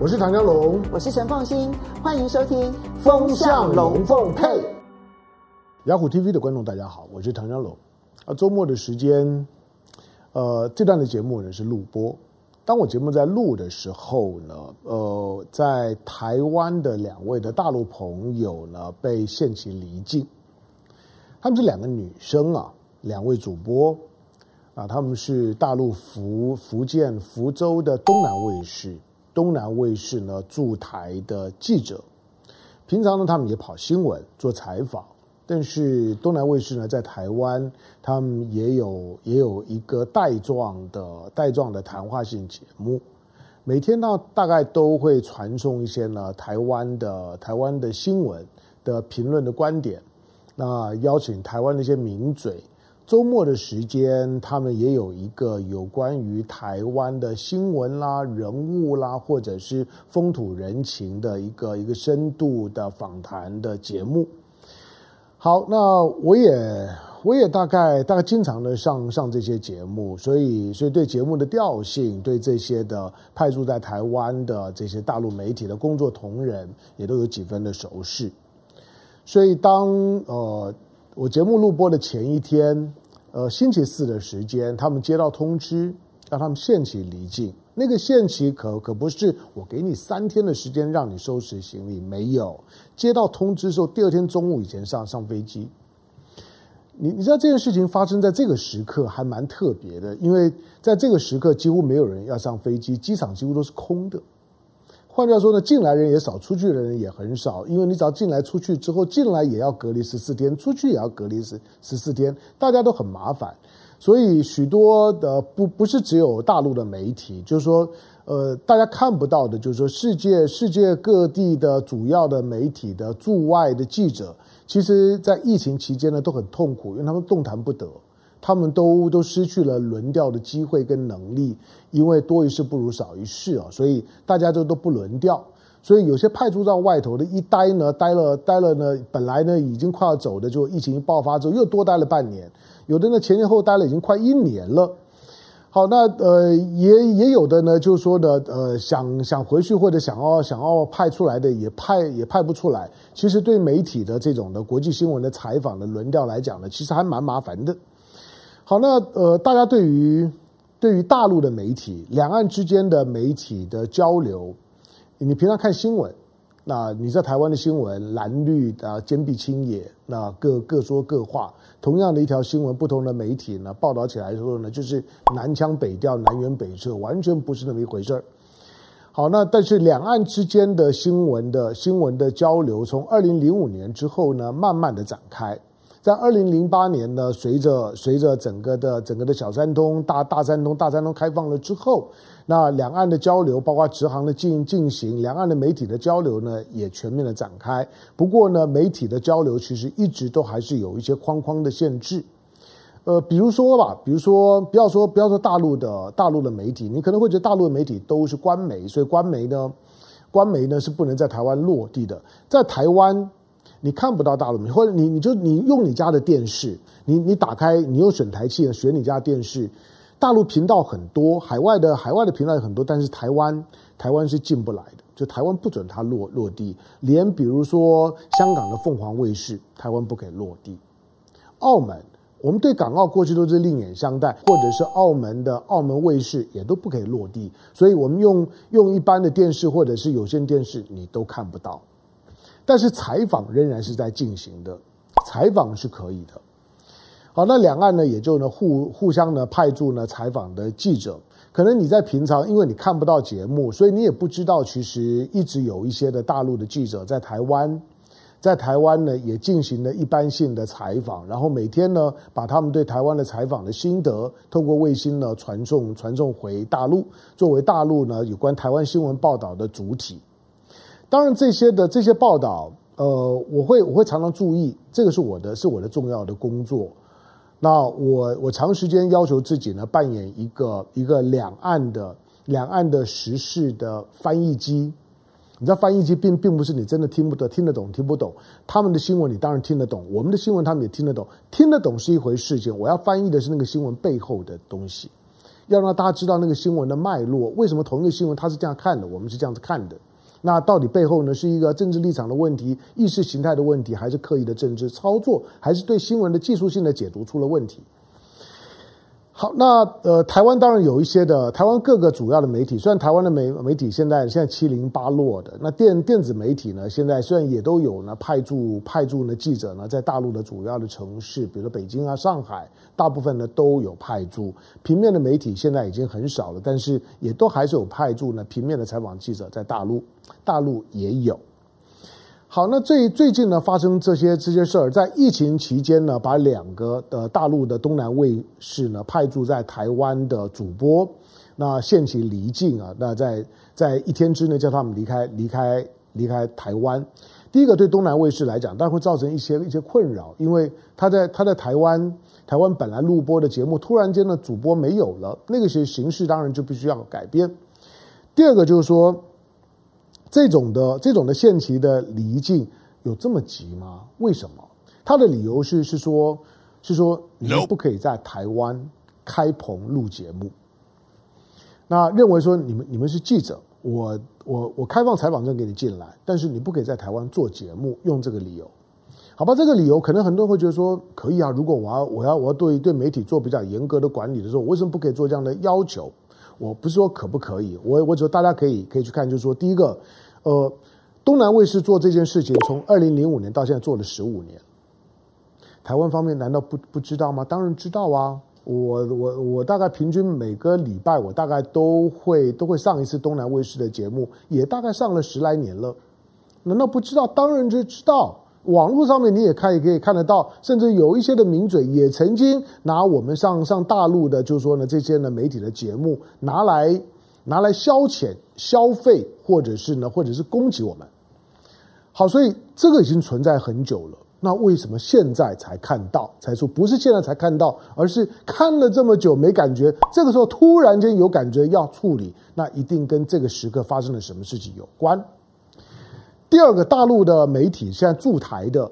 我是唐江龙，我是陈凤新，欢迎收听《风向龙凤配》。雅虎 TV 的观众大家好，我是唐江龙。啊，周末的时间，呃，这段的节目呢是录播。当我节目在录的时候呢，呃，在台湾的两位的大陆朋友呢被限期离境。他们是两个女生啊，两位主播啊，他们是大陆福福建福州的东南卫视。东南卫视呢驻台的记者，平常呢他们也跑新闻做采访，但是东南卫视呢在台湾，他们也有也有一个带状的带状的谈话性节目，每天呢大概都会传送一些呢台湾的台湾的新闻的评论的观点，那邀请台湾的一些名嘴。周末的时间，他们也有一个有关于台湾的新闻啦、人物啦，或者是风土人情的一个一个深度的访谈的节目。好，那我也我也大概大概经常的上上这些节目，所以所以对节目的调性，对这些的派驻在台湾的这些大陆媒体的工作同仁，也都有几分的熟识。所以当呃。我节目录播的前一天，呃，星期四的时间，他们接到通知，让他们限期离境。那个限期可可不是我给你三天的时间让你收拾行李，没有。接到通知时候，第二天中午以前上上飞机。你你知道这件事情发生在这个时刻还蛮特别的，因为在这个时刻几乎没有人要上飞机，机场几乎都是空的。换句话说呢，进来人也少，出去的人也很少，因为你只要进来出去之后，进来也要隔离十四天，出去也要隔离十十四天，大家都很麻烦。所以许多的不不是只有大陆的媒体，就是说，呃，大家看不到的，就是说世界世界各地的主要的媒体的驻外的记者，其实在疫情期间呢都很痛苦，因为他们动弹不得。他们都都失去了轮调的机会跟能力，因为多一事不如少一事啊，所以大家就都不轮调。所以有些派驻到外头的一待呢，待了待了呢，本来呢已经快要走的，就疫情爆发之后又多待了半年。有的呢前前后待了已经快一年了。好，那呃也也有的呢，就是说的呃想想回去或者想要想要派出来的也派也派不出来。其实对媒体的这种的国际新闻的采访的轮调来讲呢，其实还蛮麻烦的。好，那呃，大家对于对于大陆的媒体，两岸之间的媒体的交流，你平常看新闻，那你在台湾的新闻蓝绿啊坚壁清野，那各各说各话。同样的一条新闻，不同的媒体呢报道起来的时候呢，就是南腔北调、南辕北辙，完全不是那么一回事儿。好，那但是两岸之间的新闻的新闻的交流，从二零零五年之后呢，慢慢的展开。在二零零八年呢，随着随着整个的整个的小三通、大大三通、大三通开放了之后，那两岸的交流，包括直航的进进行，两岸的媒体的交流呢，也全面的展开。不过呢，媒体的交流其实一直都还是有一些框框的限制。呃，比如说吧，比如说不要说不要说大陆的大陆的媒体，你可能会觉得大陆的媒体都是官媒，所以官媒呢，官媒呢是不能在台湾落地的，在台湾。你看不到大陆，或者你你就你用你家的电视，你你打开，你用选台器选你家电视，大陆频道很多，海外的海外的频道也很多，但是台湾台湾是进不来的，就台湾不准它落落地，连比如说香港的凤凰卫视，台湾不可以落地。澳门，我们对港澳过去都是另眼相待，或者是澳门的澳门卫视也都不可以落地，所以我们用用一般的电视或者是有线电视，你都看不到。但是采访仍然是在进行的，采访是可以的。好，那两岸呢也就呢互互相呢派驻呢采访的记者。可能你在平常因为你看不到节目，所以你也不知道，其实一直有一些的大陆的记者在台湾，在台湾呢也进行了一般性的采访，然后每天呢把他们对台湾的采访的心得，透过卫星呢传送传送回大陆，作为大陆呢有关台湾新闻报道的主体。当然，这些的这些报道，呃，我会我会常常注意，这个是我的是我的重要的工作。那我我长时间要求自己呢，扮演一个一个两岸的两岸的时事的翻译机。你知道，翻译机并并不是你真的听不得、听得懂、听不懂他们的新闻，你当然听得懂；我们的新闻他们也听得懂，听得懂是一回事情。我要翻译的是那个新闻背后的东西。要让大家知道那个新闻的脉络，为什么同一个新闻他是这样看的，我们是这样子看的。那到底背后呢，是一个政治立场的问题、意识形态的问题，还是刻意的政治操作，还是对新闻的技术性的解读出了问题？好，那呃，台湾当然有一些的，台湾各个主要的媒体，虽然台湾的媒媒体现在现在七零八落的，那电电子媒体呢，现在虽然也都有呢派驻派驻呢记者呢，在大陆的主要的城市，比如说北京啊、上海，大部分呢都有派驻。平面的媒体现在已经很少了，但是也都还是有派驻呢平面的采访记者在大陆，大陆也有。好，那最最近呢，发生这些这些事儿，在疫情期间呢，把两个的大陆的东南卫视呢派驻在台湾的主播，那限期离境啊，那在在一天之内叫他们离开离开离开台湾。第一个对东南卫视来讲，当然会造成一些一些困扰，因为他在他在台湾台湾本来录播的节目，突然间呢主播没有了，那个些形式当然就必须要改变。第二个就是说。这种的这种的限期的离境有这么急吗？为什么？他的理由是是说，是说你们不可以在台湾开棚录节目。那认为说你们你们是记者，我我我开放采访证给你进来，但是你不可以在台湾做节目，用这个理由。好吧，这个理由可能很多人会觉得说可以啊。如果我要我要我要对对媒体做比较严格的管理的时候，我为什么不可以做这样的要求？我不是说可不可以，我我觉得大家可以可以去看，就是说，第一个，呃，东南卫视做这件事情，从二零零五年到现在做了十五年，台湾方面难道不不知道吗？当然知道啊，我我我大概平均每个礼拜我大概都会都会上一次东南卫视的节目，也大概上了十来年了，难道不知道？当然就知道。网络上面你也看也可以看得到，甚至有一些的名嘴也曾经拿我们上上大陆的，就是说呢，这些呢媒体的节目拿来拿来消遣消费，或者是呢，或者是攻击我们。好，所以这个已经存在很久了。那为什么现在才看到？才说不是现在才看到，而是看了这么久没感觉，这个时候突然间有感觉要处理，那一定跟这个时刻发生了什么事情有关。第二个大陆的媒体现在驻台的，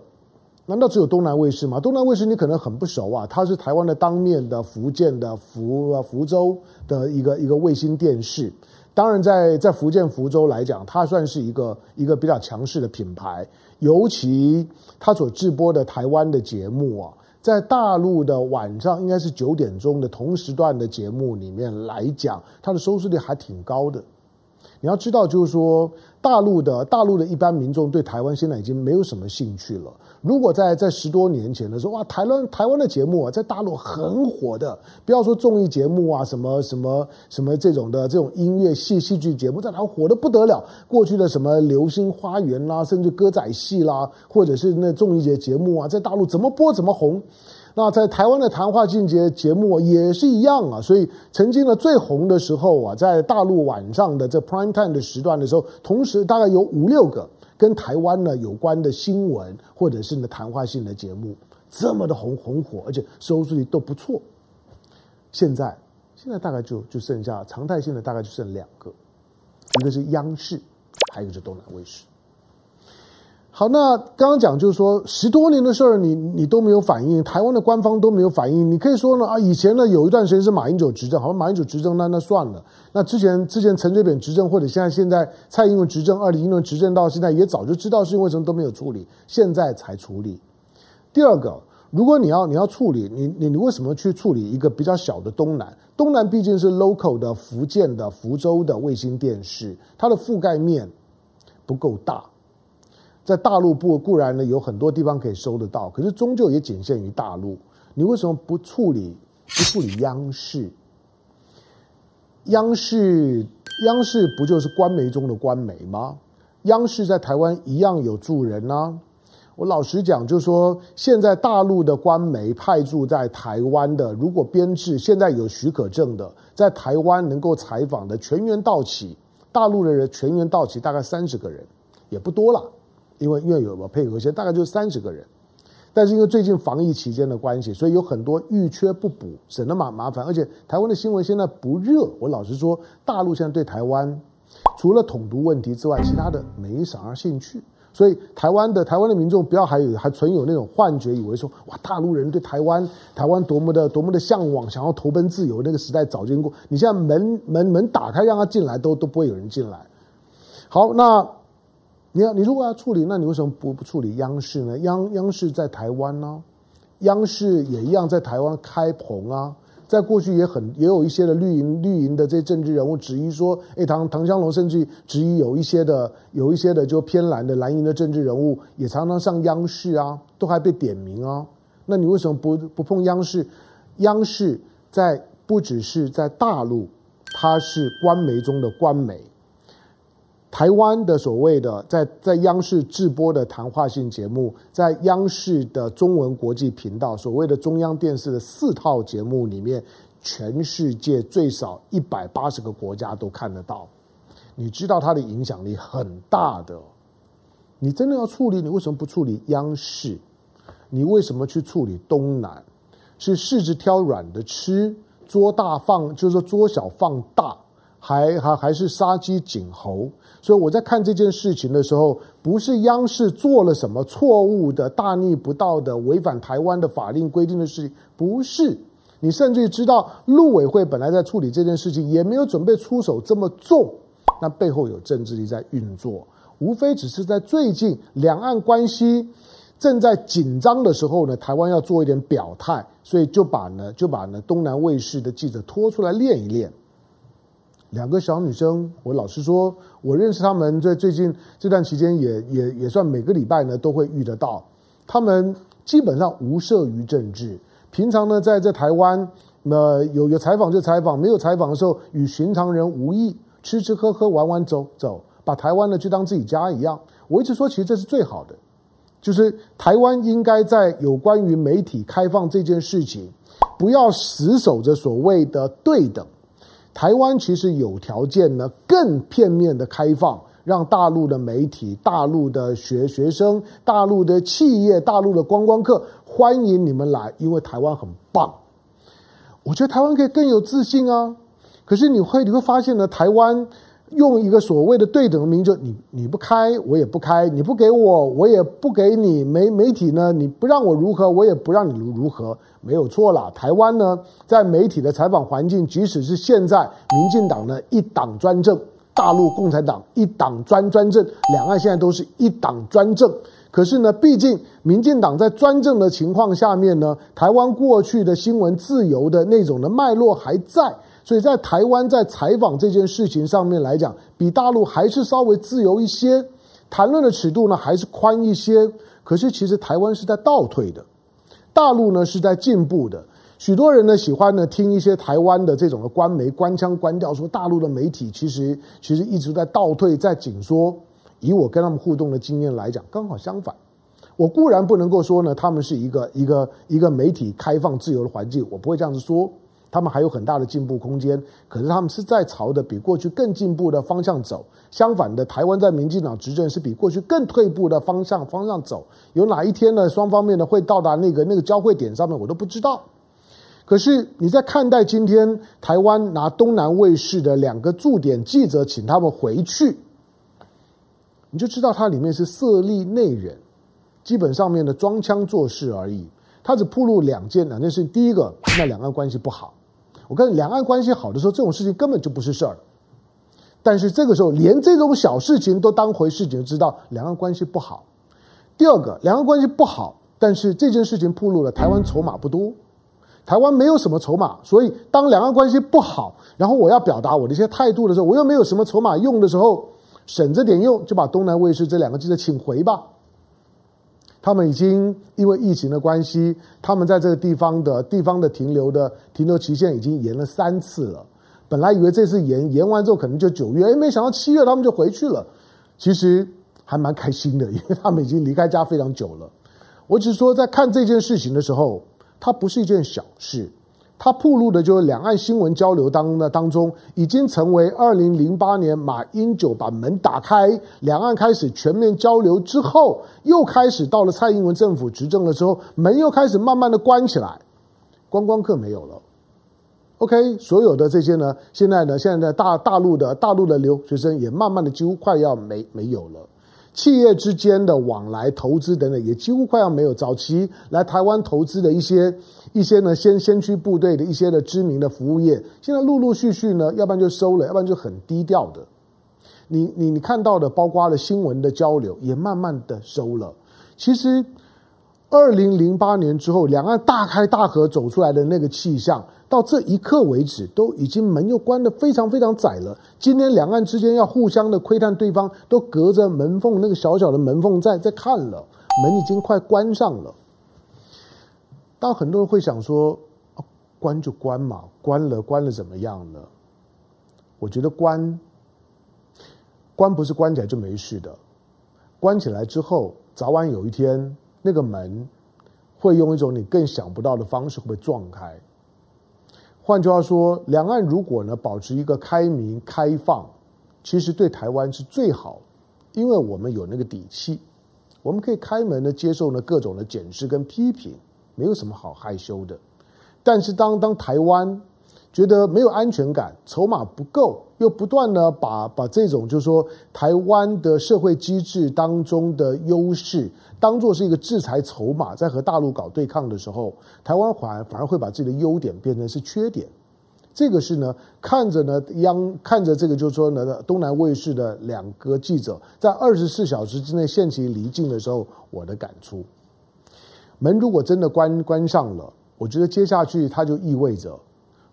难道只有东南卫视吗？东南卫视你可能很不熟啊，它是台湾的当面的福建的福福州的一个一个卫星电视。当然在，在福建福州来讲，它算是一个一个比较强势的品牌。尤其它所直播的台湾的节目啊，在大陆的晚上应该是九点钟的同时段的节目里面来讲，它的收视率还挺高的。你要知道，就是说，大陆的大陆的一般民众对台湾现在已经没有什么兴趣了。如果在在十多年前的时候，哇，台湾台湾的节目啊，在大陆很火的，不要说综艺节目啊，什么什么什么这种的这种音乐戏戏剧节目，在台湾火的不得了。过去的什么《流星花园》啦，甚至歌仔戏啦，或者是那综艺节节目啊，在大陆怎么播怎么红。那在台湾的谈话性节节目也是一样啊，所以曾经呢最红的时候啊，在大陆晚上的这 prime time 的时段的时候，同时大概有五六个跟台湾呢有关的新闻或者是呢谈话性的节目，这么的红红火，而且收视率都不错。现在现在大概就就剩下常态性的大概就剩两个，一个是央视，还有一个是东南卫视。好，那刚刚讲就是说十多年的事儿，你你都没有反应，台湾的官方都没有反应。你可以说呢啊，以前呢有一段时间是马英九执政，好像马英九执政那那算了。那之前之前陈水扁执政，或者现在现在蔡英文执政，二零一六执政到现在也早就知道是因为什么都没有处理，现在才处理。第二个，如果你要你要处理，你你你为什么去处理一个比较小的东南？东南毕竟是 local 的福建的福州的卫星电视，它的覆盖面不够大。在大陆部固然呢有很多地方可以收得到，可是终究也仅限于大陆。你为什么不处理不处理央视？央视央视不就是官媒中的官媒吗？央视在台湾一样有驻人啊。我老实讲，就是说现在大陆的官媒派驻在台湾的，如果编制现在有许可证的，在台湾能够采访的全员到齐，大陆的人全员到齐，大概三十个人，也不多了。因为因为有配合线，大概就三十个人，但是因为最近防疫期间的关系，所以有很多遇缺不补，省得麻麻烦。而且台湾的新闻现在不热，我老实说，大陆现在对台湾除了统独问题之外，其他的没啥兴趣。所以台湾的台湾的民众不要还有还存有那种幻觉，以为说哇，大陆人对台湾台湾多么的多么的向往，想要投奔自由，那个时代早经过。你现在门门门打开，让他进来，都都不会有人进来。好，那你要你如果要处理，那你为什么不不处理央视呢？央央视在台湾呢，央视也一样在台湾开棚啊。在过去也很也有一些的绿营绿营的这些政治人物质疑说，哎，唐唐湘龙甚至质疑有一些的有一些的就偏蓝的蓝营的政治人物也常常上央视啊，都还被点名啊。那你为什么不不碰央视？央视在不只是在大陆，它是官媒中的官媒。台湾的所谓的在在央视直播的谈话性节目，在央视的中文国际频道，所谓的中央电视的四套节目里面，全世界最少一百八十个国家都看得到。你知道它的影响力很大的。你真的要处理，你为什么不处理央视？你为什么去处理东南？是柿子挑软的吃，捉大放，就是说捉小放大，还还还是杀鸡儆猴？所以我在看这件事情的时候，不是央视做了什么错误的、大逆不道的、违反台湾的法令规定的事情，不是。你甚至于知道，陆委会本来在处理这件事情，也没有准备出手这么重，那背后有政治力在运作，无非只是在最近两岸关系正在紧张的时候呢，台湾要做一点表态，所以就把呢就把呢东南卫视的记者拖出来练一练。两个小女生，我老实说，我认识他们，在最近这段期间也也也算每个礼拜呢都会遇得到。他们基本上无涉于政治，平常呢在这台湾，呃有有采访就采访，没有采访的时候与寻常人无异，吃吃喝喝玩玩走走，把台湾呢就当自己家一样。我一直说，其实这是最好的，就是台湾应该在有关于媒体开放这件事情，不要死守着所谓的对等。台湾其实有条件呢，更片面的开放，让大陆的媒体、大陆的学学生、大陆的企业、大陆的观光客欢迎你们来，因为台湾很棒。我觉得台湾可以更有自信啊。可是你会你会发现呢，台湾用一个所谓的对等的名就，你你不开我也不开，你不给我我也不给你媒媒体呢，你不让我如何，我也不让你如如何。没有错啦，台湾呢，在媒体的采访环境，即使是现在民进党呢一党专政，大陆共产党一党专专政，两岸现在都是一党专政。可是呢，毕竟民进党在专政的情况下面呢，台湾过去的新闻自由的那种的脉络还在，所以在台湾在采访这件事情上面来讲，比大陆还是稍微自由一些，谈论的尺度呢还是宽一些。可是其实台湾是在倒退的。大陆呢是在进步的，许多人呢喜欢呢听一些台湾的这种的官媒官腔官调，说大陆的媒体其实其实一直在倒退，在紧缩。以我跟他们互动的经验来讲，刚好相反。我固然不能够说呢，他们是一个一个一个媒体开放自由的环境，我不会这样子说。他们还有很大的进步空间，可是他们是在朝着比过去更进步的方向走。相反的，台湾在民进党执政是比过去更退步的方向方向走。有哪一天呢？双方面呢会到达那个那个交汇点上面，我都不知道。可是你在看待今天台湾拿东南卫视的两个驻点记者，请他们回去，你就知道它里面是色厉内荏，基本上面的装腔作势而已。他只曝露两件两件事情，第一个，那两岸关系不好。我跟两岸关系好的时候，这种事情根本就不是事儿。但是这个时候，连这种小事情都当回事情，就知道两岸关系不好。第二个，两岸关系不好，但是这件事情暴露了台湾筹码不多，台湾没有什么筹码，所以当两岸关系不好，然后我要表达我的一些态度的时候，我又没有什么筹码用的时候，省着点用，就把东南卫视这两个记者请回吧。他们已经因为疫情的关系，他们在这个地方的地方的停留的停留期限已经延了三次了。本来以为这次延延完之后可能就九月，哎，没想到七月他们就回去了。其实还蛮开心的，因为他们已经离开家非常久了。我只是说，在看这件事情的时候，它不是一件小事。它铺路的就是两岸新闻交流当的当中，已经成为二零零八年马英九把门打开，两岸开始全面交流之后，又开始到了蔡英文政府执政的时候，门又开始慢慢的关起来，观光客没有了。OK，所有的这些呢，现在呢，现在大大陆的大陆的留学生也慢慢的几乎快要没没有了。企业之间的往来投资等等，也几乎快要没有。早期来台湾投资的一些一些呢，先先驱部队的一些的知名的服务业，现在陆陆续续呢，要不然就收了，要不然就很低调的。你你你看到的，包括了新闻的交流，也慢慢的收了。其实，二零零八年之后，两岸大开大合走出来的那个气象，到这一刻为止，都已经门又关得非常非常窄了。今天两岸之间要互相的窥探对方，都隔着门缝那个小小的门缝在在看了，门已经快关上了。当很多人会想说，关就关嘛，关了关了怎么样呢？我觉得关。关不是关起来就没事的，关起来之后，早晚有一天，那个门会用一种你更想不到的方式会被撞开。换句话说，两岸如果呢保持一个开明开放，其实对台湾是最好，因为我们有那个底气，我们可以开门的接受呢各种的检视跟批评，没有什么好害羞的。但是当当台湾觉得没有安全感，筹码不够。又不断呢把把这种就是说台湾的社会机制当中的优势当做是一个制裁筹码，在和大陆搞对抗的时候，台湾反而反而会把自己的优点变成是缺点。这个是呢，看着呢央看着这个就是说呢东南卫视的两个记者在二十四小时之内限期离境的时候，我的感触。门如果真的关关上了，我觉得接下去它就意味着。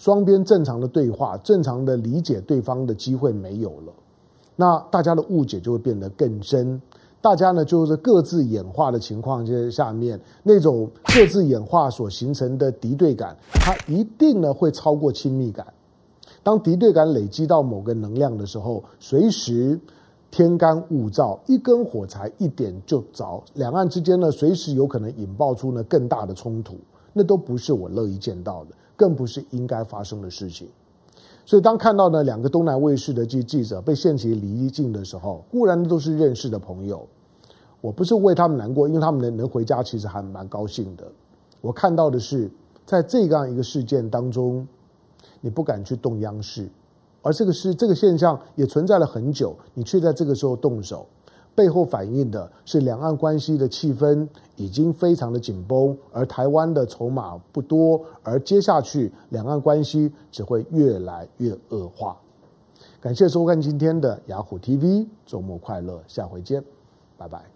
双边正常的对话、正常的理解对方的机会没有了，那大家的误解就会变得更深。大家呢就是各自演化的情况之下面，那种各自演化所形成的敌对感，它一定呢会超过亲密感。当敌对感累积到某个能量的时候，随时天干物燥，一根火柴一点就着，两岸之间呢随时有可能引爆出呢更大的冲突，那都不是我乐意见到的。更不是应该发生的事情，所以当看到呢两个东南卫视的记记者被限期离境的时候，固然都是认识的朋友，我不是为他们难过，因为他们能能回家，其实还蛮高兴的。我看到的是，在这样一个事件当中，你不敢去动央视，而这个是这个现象也存在了很久，你却在这个时候动手。背后反映的是两岸关系的气氛已经非常的紧绷，而台湾的筹码不多，而接下去两岸关系只会越来越恶化。感谢收看今天的雅虎 TV，周末快乐，下回见，拜拜。